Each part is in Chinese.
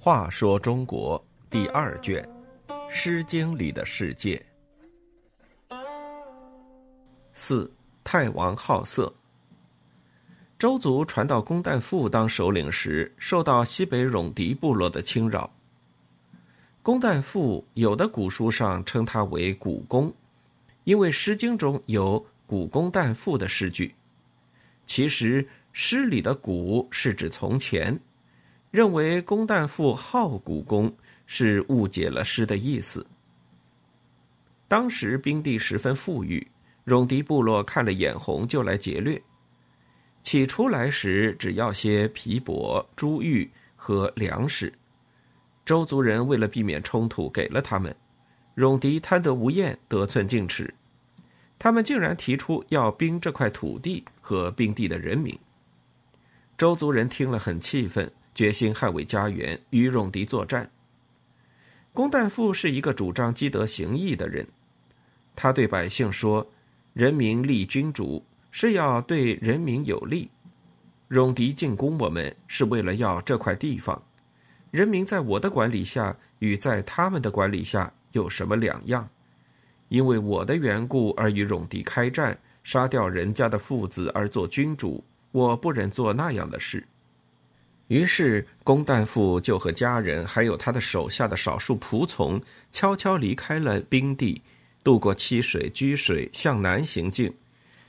话说中国第二卷，《诗经》里的世界。四太王好色。周族传到公旦父当首领时，受到西北戎狄部落的侵扰。公旦父有的古书上称他为古公，因为《诗经》中有“古公旦父”的诗句。其实诗里的“古”是指从前。认为公旦父好古公是误解了诗的意思。当时兵地十分富裕，戎狄部落看了眼红就来劫掠。起初来时只要些皮帛、珠玉和粮食，周族人为了避免冲突，给了他们。戎狄贪得无厌，得寸进尺，他们竟然提出要兵这块土地和兵地的人民。周族人听了很气愤。决心捍卫家园，与戎狄作战。公旦父是一个主张积德行义的人，他对百姓说：“人民立君主是要对人民有利，戎狄进攻我们是为了要这块地方。人民在我的管理下与在他们的管理下有什么两样？因为我的缘故而与戎狄开战，杀掉人家的父子而做君主，我不忍做那样的事。”于是，公旦父就和家人，还有他的手下的少数仆从，悄悄离开了冰地，渡过七水、居水，向南行进，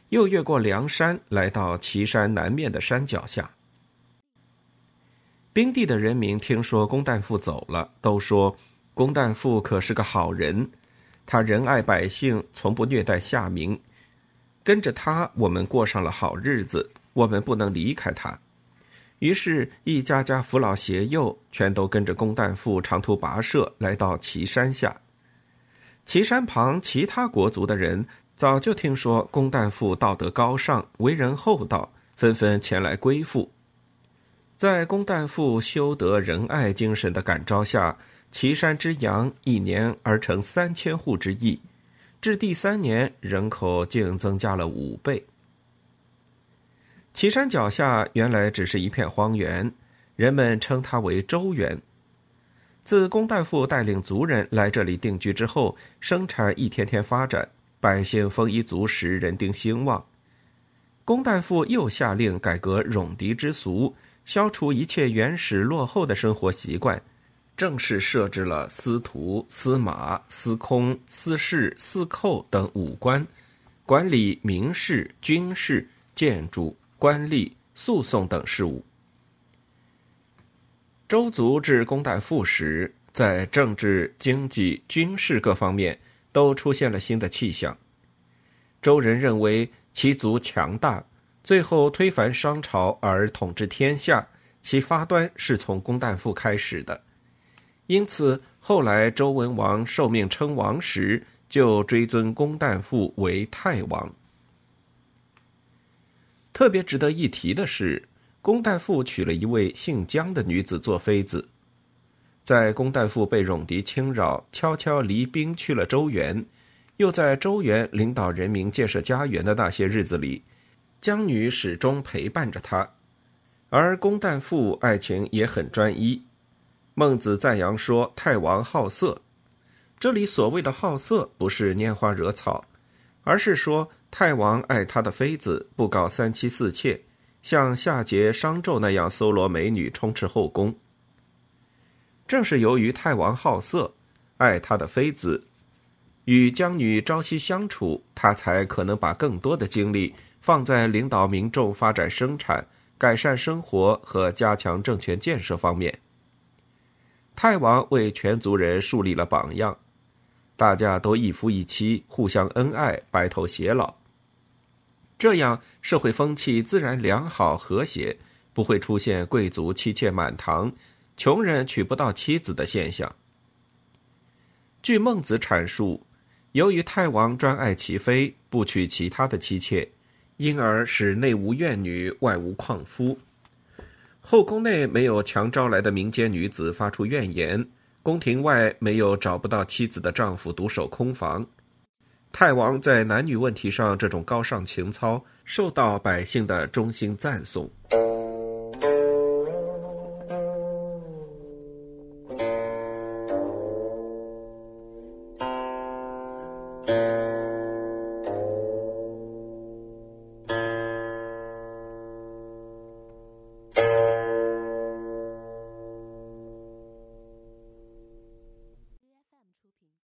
又越过梁山，来到岐山南面的山脚下。冰地的人民听说公旦父走了，都说公旦父可是个好人，他仁爱百姓，从不虐待下民，跟着他，我们过上了好日子，我们不能离开他。于是，一家家扶老携幼，全都跟着公旦父长途跋涉，来到岐山下。岐山旁其他国族的人早就听说公旦父道德高尚，为人厚道，纷纷前来归附。在公旦父修德仁爱精神的感召下，岐山之阳一年而成三千户之邑，至第三年，人口竟增加了五倍。岐山脚下原来只是一片荒原，人们称它为周原。自公旦父带领族人来这里定居之后，生产一天天发展，百姓丰衣足食，人丁兴旺。公旦父又下令改革戎狄之俗，消除一切原始落后的生活习惯，正式设置了司徒、司马、司空、司事、司寇等五官，管理民事、军事、建筑。官吏、诉讼等事务。周族至公旦父时，在政治、经济、军事各方面都出现了新的气象。周人认为其族强大，最后推翻商朝而统治天下，其发端是从公旦父开始的。因此，后来周文王受命称王时，就追尊公旦父为太王。特别值得一提的是，公旦父娶了一位姓姜的女子做妃子。在公旦父被戎狄侵扰，悄悄离兵去了周原，又在周原领导人民建设家园的那些日子里，姜女始终陪伴着他。而公旦父爱情也很专一。孟子赞扬说：“太王好色。”这里所谓的好色，不是拈花惹草，而是说。太王爱他的妃子，不搞三妻四妾，像夏桀、商纣那样搜罗美女充斥后宫。正是由于太王好色，爱他的妃子，与江女朝夕相处，他才可能把更多的精力放在领导民众、发展生产、改善生活和加强政权建设方面。太王为全族人树立了榜样，大家都一夫一妻，互相恩爱，白头偕老。这样社会风气自然良好和谐，不会出现贵族妻妾满堂、穷人娶不到妻子的现象。据孟子阐述，由于太王专爱其妃，不娶其他的妻妾，因而使内无怨女，外无旷夫，后宫内没有强招来的民间女子发出怨言，宫廷外没有找不到妻子的丈夫独守空房。太王在男女问题上这种高尚情操，受到百姓的衷心赞颂。